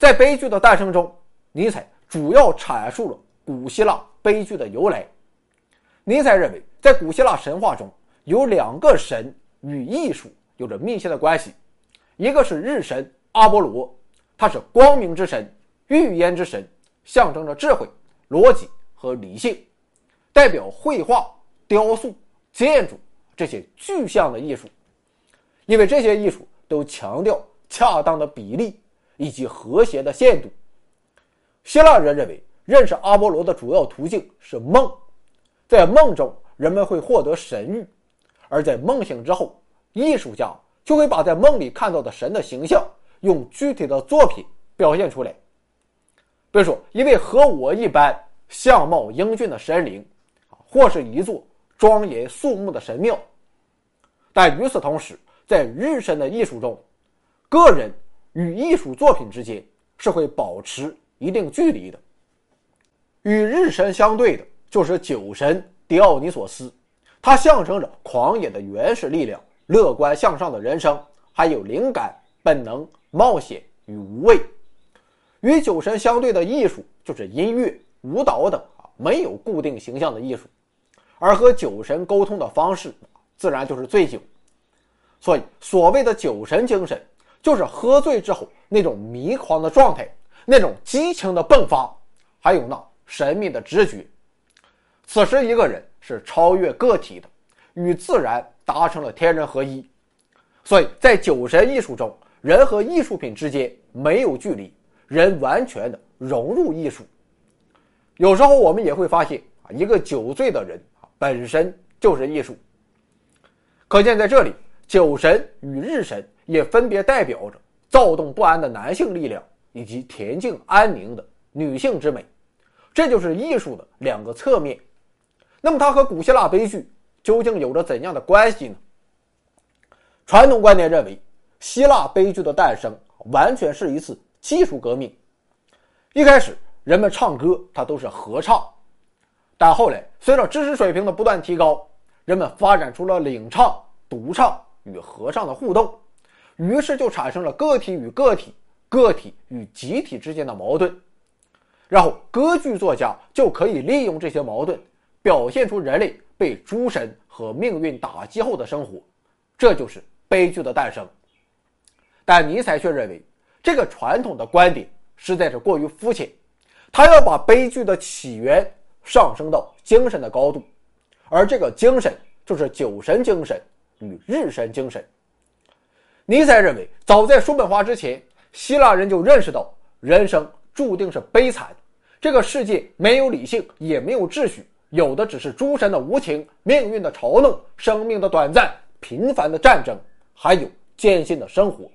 在悲剧的诞生中，尼采主要阐述了古希腊悲剧的由来。尼采认为，在古希腊神话中有两个神与艺术有着密切的关系，一个是日神阿波罗，他是光明之神、预言之神，象征着智慧、逻辑和理性，代表绘画、雕塑、建筑这些具象的艺术。因为这些艺术都强调恰当的比例以及和谐的限度。希腊人认为，认识阿波罗的主要途径是梦。在梦中，人们会获得神谕，而在梦醒之后，艺术家就会把在梦里看到的神的形象用具体的作品表现出来。比如说，一位和我一般相貌英俊的神灵，或是一座庄严肃穆的神庙。但与此同时，在日神的艺术中，个人与艺术作品之间是会保持一定距离的。与日神相对的。就是酒神狄奥尼索斯，他象征着狂野的原始力量、乐观向上的人生，还有灵感、本能、冒险与无畏。与酒神相对的艺术就是音乐、舞蹈等啊，没有固定形象的艺术。而和酒神沟通的方式，自然就是醉酒。所以，所谓的酒神精神，就是喝醉之后那种迷狂的状态，那种激情的迸发，还有那神秘的直觉。此时，一个人是超越个体的，与自然达成了天人合一。所以在酒神艺术中，人和艺术品之间没有距离，人完全的融入艺术。有时候我们也会发现啊，一个酒醉的人啊，本身就是艺术。可见在这里，酒神与日神也分别代表着躁动不安的男性力量，以及恬静安宁的女性之美。这就是艺术的两个侧面。那么，它和古希腊悲剧究竟有着怎样的关系呢？传统观点认为，希腊悲剧的诞生完全是一次技术革命。一开始，人们唱歌，它都是合唱，但后来随着知识水平的不断提高，人们发展出了领唱、独唱与合唱的互动，于是就产生了个体与个体、个体与集体之间的矛盾，然后歌剧作家就可以利用这些矛盾。表现出人类被诸神和命运打击后的生活，这就是悲剧的诞生。但尼采却认为，这个传统的观点实在是过于肤浅，他要把悲剧的起源上升到精神的高度，而这个精神就是酒神精神与日神精神。尼采认为，早在叔本华之前，希腊人就认识到人生注定是悲惨，这个世界没有理性，也没有秩序。有的只是诸神的无情、命运的嘲弄、生命的短暂、频繁的战争，还有艰辛的生活。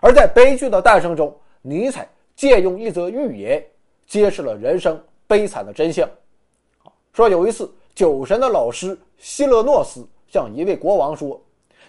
而在悲剧的诞生中，尼采借用一则寓言，揭示了人生悲惨的真相。说有一次，酒神的老师希勒诺斯向一位国王说：“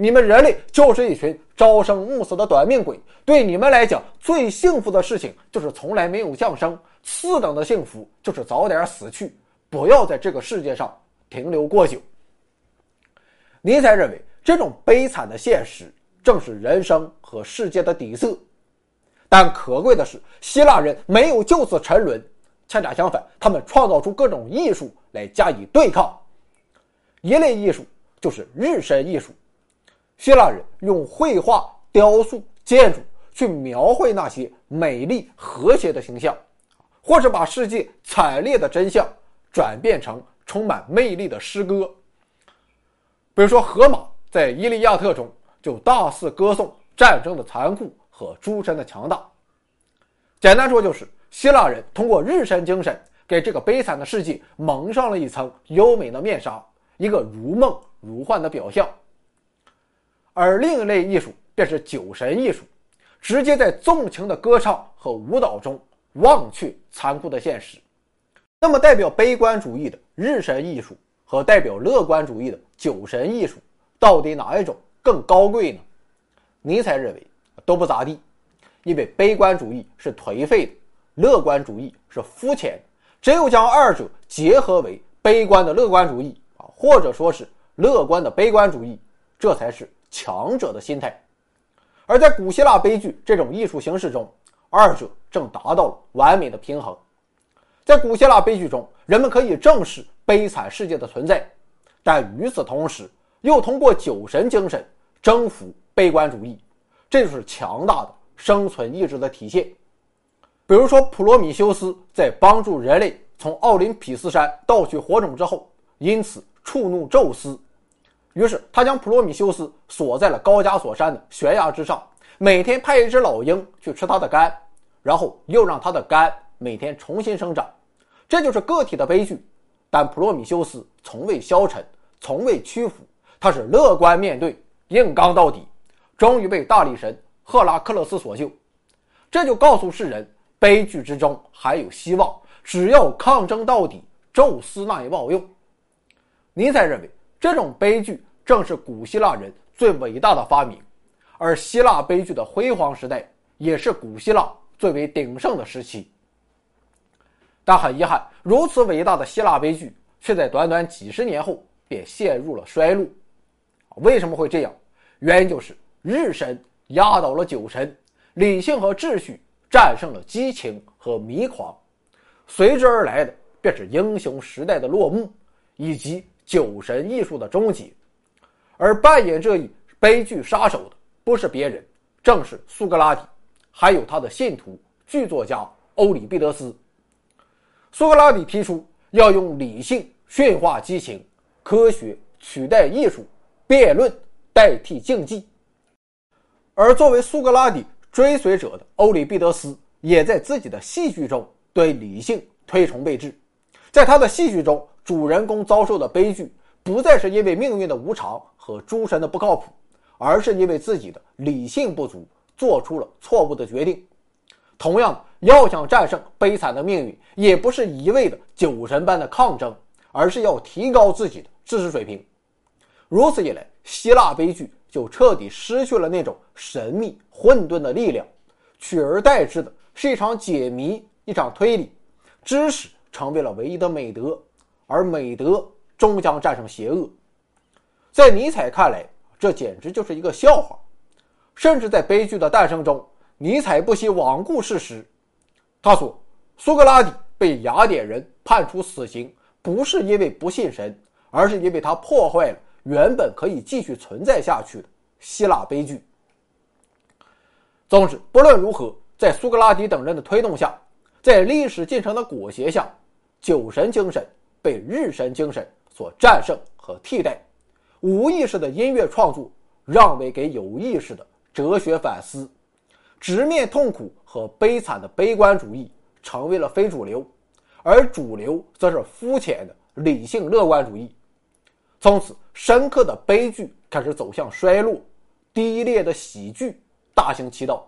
你们人类就是一群朝生暮死的短命鬼，对你们来讲，最幸福的事情就是从来没有降生，次等的幸福就是早点死去。”不要在这个世界上停留过久。尼采认为，这种悲惨的现实正是人生和世界的底色。但可贵的是，希腊人没有就此沉沦，恰恰相反，他们创造出各种艺术来加以对抗。一类艺术就是日神艺术，希腊人用绘画、雕塑、建筑去描绘那些美丽和谐的形象，或者把世界惨烈的真相。转变成充满魅力的诗歌，比如说，荷马在《伊利亚特》中就大肆歌颂战争的残酷和诸神的强大。简单说，就是希腊人通过日神精神，给这个悲惨的世界蒙上了一层优美的面纱，一个如梦如幻的表象。而另一类艺术便是酒神艺术，直接在纵情的歌唱和舞蹈中忘却残酷的现实。那么，代表悲观主义的日神艺术和代表乐观主义的酒神艺术，到底哪一种更高贵呢？尼采认为都不咋地，因为悲观主义是颓废的，乐观主义是肤浅的。只有将二者结合为悲观的乐观主义啊，或者说是乐观的悲观主义，这才是强者的心态。而在古希腊悲剧这种艺术形式中，二者正达到了完美的平衡。在古希腊悲剧中，人们可以正视悲惨世界的存在，但与此同时，又通过酒神精神征服悲观主义，这就是强大的生存意志的体现。比如说，普罗米修斯在帮助人类从奥林匹斯山盗取火种之后，因此触怒宙斯，于是他将普罗米修斯锁在了高加索山的悬崖之上，每天派一只老鹰去吃他的肝，然后又让他的肝每天重新生长。这就是个体的悲剧，但普罗米修斯从未消沉，从未屈服，他是乐观面对，硬刚到底，终于被大力神赫拉克勒斯所救。这就告诉世人，悲剧之中还有希望，只要抗争到底，宙斯那也冒用。尼采认为，这种悲剧正是古希腊人最伟大的发明，而希腊悲剧的辉煌时代也是古希腊最为鼎盛的时期。但很遗憾，如此伟大的希腊悲剧，却在短短几十年后便陷入了衰落。为什么会这样？原因就是日神压倒了酒神，理性和秩序战胜了激情和迷狂，随之而来的便是英雄时代的落幕，以及酒神艺术的终结。而扮演这一悲剧杀手的，不是别人，正是苏格拉底，还有他的信徒剧作家欧里庇得斯。苏格拉底提出要用理性驯化激情，科学取代艺术，辩论代替竞技。而作为苏格拉底追随者的欧里庇得斯，也在自己的戏剧中对理性推崇备至。在他的戏剧中，主人公遭受的悲剧，不再是因为命运的无常和诸神的不靠谱，而是因为自己的理性不足，做出了错误的决定。同样，要想战胜悲惨的命运，也不是一味的酒神般的抗争，而是要提高自己的知识水平。如此一来，希腊悲剧就彻底失去了那种神秘混沌的力量，取而代之的是一场解谜，一场推理。知识成为了唯一的美德，而美德终将战胜邪恶。在尼采看来，这简直就是一个笑话。甚至在悲剧的诞生中。尼采不惜罔顾事实，他说：“苏格拉底被雅典人判处死刑，不是因为不信神，而是因为他破坏了原本可以继续存在下去的希腊悲剧。”总之，不论如何，在苏格拉底等人的推动下，在历史进程的裹挟下，酒神精神被日神精神所战胜和替代，无意识的音乐创作让位给有意识的哲学反思。直面痛苦和悲惨的悲观主义成为了非主流，而主流则是肤浅的理性乐观主义。从此，深刻的悲剧开始走向衰落，低劣的喜剧大行其道。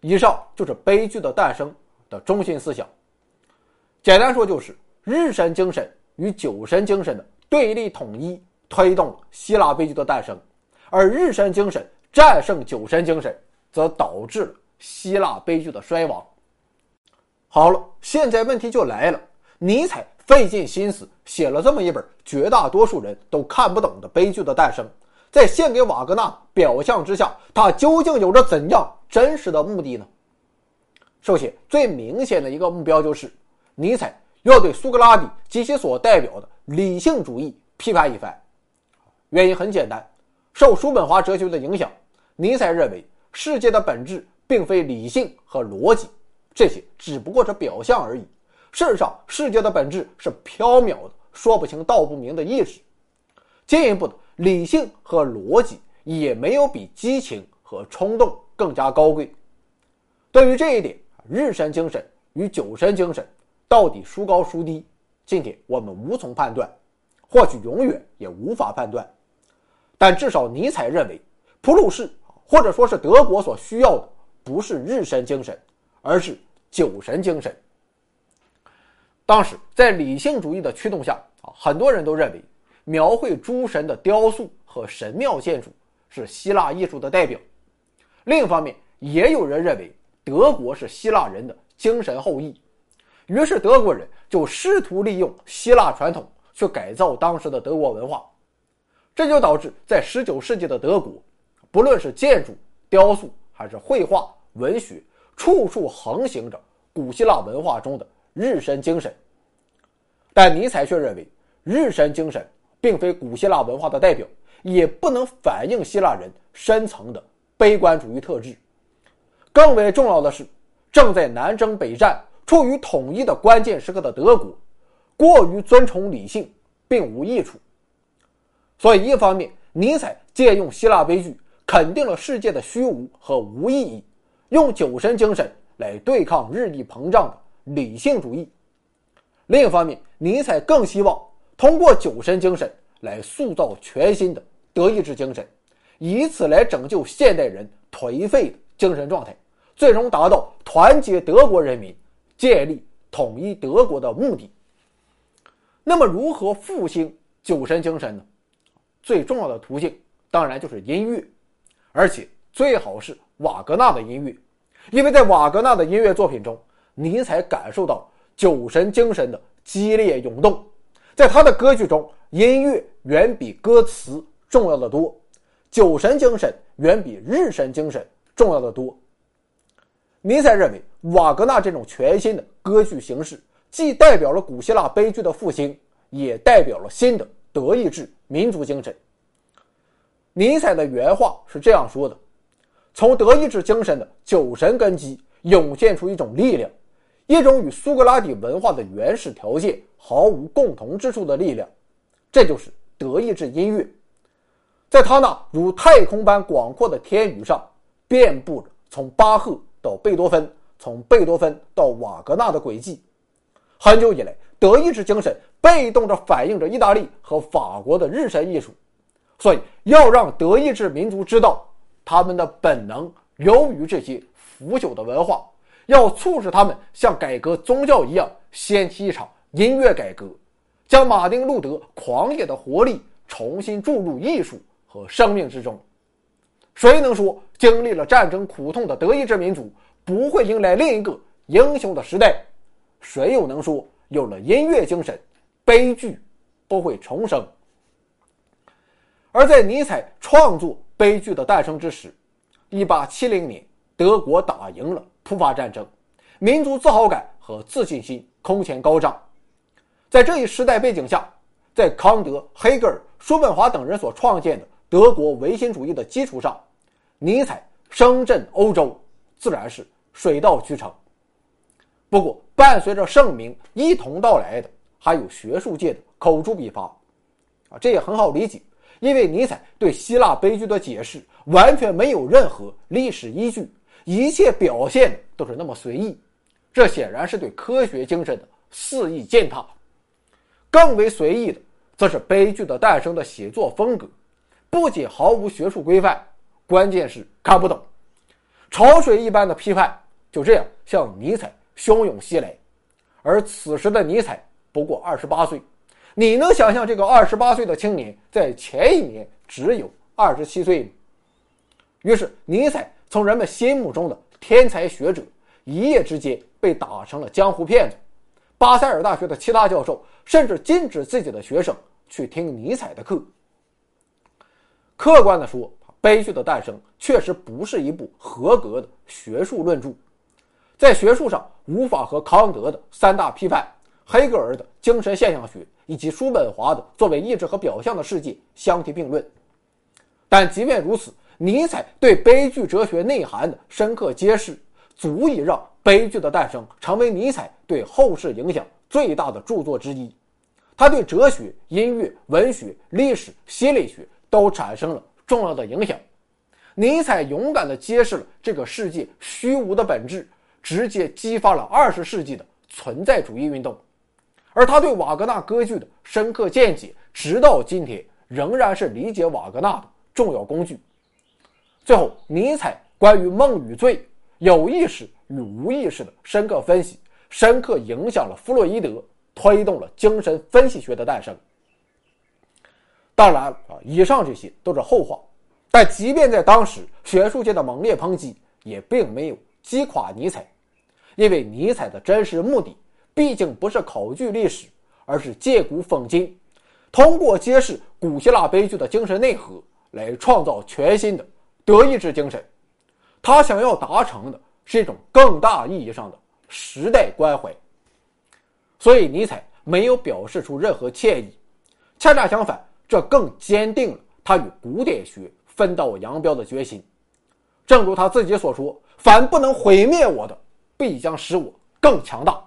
以上就是悲剧的诞生的中心思想。简单说，就是日神精神与酒神精神的对立统一，推动了希腊悲剧的诞生，而日神精神战胜酒神精神。则导致了希腊悲剧的衰亡。好了，现在问题就来了：尼采费尽心思写了这么一本绝大多数人都看不懂的悲剧的诞生，在献给瓦格纳表象之下，他究竟有着怎样真实的目的呢？首先，最明显的一个目标就是，尼采要对苏格拉底及其所代表的理性主义批判一番。原因很简单，受叔本华哲学的影响，尼采认为。世界的本质并非理性和逻辑，这些只不过是表象而已。事实上，世界的本质是缥缈的、说不清道不明的意识。进一步的，理性和逻辑也没有比激情和冲动更加高贵。对于这一点，日神精神与酒神精神到底孰高孰低，今天我们无从判断，或许永远也无法判断。但至少尼采认为，普鲁士。或者说是德国所需要的不是日神精神，而是酒神精神。当时在理性主义的驱动下啊，很多人都认为描绘诸神的雕塑和神庙建筑是希腊艺术的代表。另一方面，也有人认为德国是希腊人的精神后裔，于是德国人就试图利用希腊传统去改造当时的德国文化，这就导致在19世纪的德国。不论是建筑、雕塑还是绘画、文学，处处横行着古希腊文化中的日神精神。但尼采却认为，日神精神并非古希腊文化的代表，也不能反映希腊人深层的悲观主义特质。更为重要的是，正在南征北战、处于统一的关键时刻的德国，过于尊崇理性并无益处。所以，一方面，尼采借用希腊悲剧，肯定了世界的虚无和无意义，用酒神精神来对抗日益膨胀的理性主义；另一方面，尼采更希望通过酒神精神来塑造全新的德意志精神，以此来拯救现代人颓废的精神状态。最终达到团结德国人民、建立统一德国的目的。那么，如何复兴酒神精神呢？最重要的途径当然就是音乐，而且最好是瓦格纳的音乐，因为在瓦格纳的音乐作品中，尼采感受到酒神精神的激烈涌动。在他的歌剧中，音乐远比歌词重要的多，酒神精神远比日神精神重要的多。尼采认为，瓦格纳这种全新的歌剧形式，既代表了古希腊悲剧的复兴，也代表了新的德意志民族精神。尼采的原话是这样说的：“从德意志精神的酒神根基涌现出一种力量，一种与苏格拉底文化的原始条件毫无共同之处的力量，这就是德意志音乐。在他那如太空般广阔的天宇上，遍布着从巴赫。”到贝多芬，从贝多芬到瓦格纳的轨迹，很久以来，德意志精神被动地反映着意大利和法国的日神艺术，所以要让德意志民族知道他们的本能由于这些腐朽的文化，要促使他们像改革宗教一样掀起一场音乐改革，将马丁路德狂野的活力重新注入艺术和生命之中。谁能说经历了战争苦痛的德意志民族不会迎来另一个英雄的时代？谁又能说有了音乐精神，悲剧不会重生？而在尼采创作悲剧的诞生之时，1870年，德国打赢了普法战争，民族自豪感和自信心空前高涨。在这一时代背景下，在康德、黑格尔、叔本华等人所创建的德国唯心主义的基础上。尼采声震欧洲，自然是水到渠成。不过，伴随着盛名一同到来的，还有学术界的口诛笔伐。啊，这也很好理解，因为尼采对希腊悲剧的解释完全没有任何历史依据，一切表现都是那么随意。这显然是对科学精神的肆意践踏。更为随意的，则是悲剧的诞生的写作风格，不仅毫无学术规范。关键是看不懂，潮水一般的批判就这样向尼采汹涌袭来，而此时的尼采不过二十八岁，你能想象这个二十八岁的青年在前一年只有二十七岁吗？于是，尼采从人们心目中的天才学者一夜之间被打成了江湖骗子。巴塞尔大学的其他教授甚至禁止自己的学生去听尼采的课。客观的说。悲剧的诞生确实不是一部合格的学术论著，在学术上无法和康德的三大批判、黑格尔的精神现象学以及叔本华的作为意志和表象的世界相提并论。但即便如此，尼采对悲剧哲学内涵的深刻揭示，足以让悲剧的诞生成为尼采对后世影响最大的著作之一。他对哲学、音乐、文学、历史、心理学都产生了。重要的影响，尼采勇敢地揭示了这个世界虚无的本质，直接激发了二十世纪的存在主义运动。而他对瓦格纳歌剧的深刻见解，直到今天仍然是理解瓦格纳的重要工具。最后，尼采关于梦与罪、有意识与无意识的深刻分析，深刻影响了弗洛伊德，推动了精神分析学的诞生。当然啊，以上这些都是后话。但即便在当时，学术界的猛烈抨击也并没有击垮尼采，因为尼采的真实目的毕竟不是考据历史，而是借古讽今，通过揭示古希腊悲剧的精神内核，来创造全新的德意志精神。他想要达成的是一种更大意义上的时代关怀。所以，尼采没有表示出任何歉意，恰恰相反，这更坚定了他与古典学分道扬镳的决心。正如他自己所说：“凡不能毁灭我的，必将使我更强大。”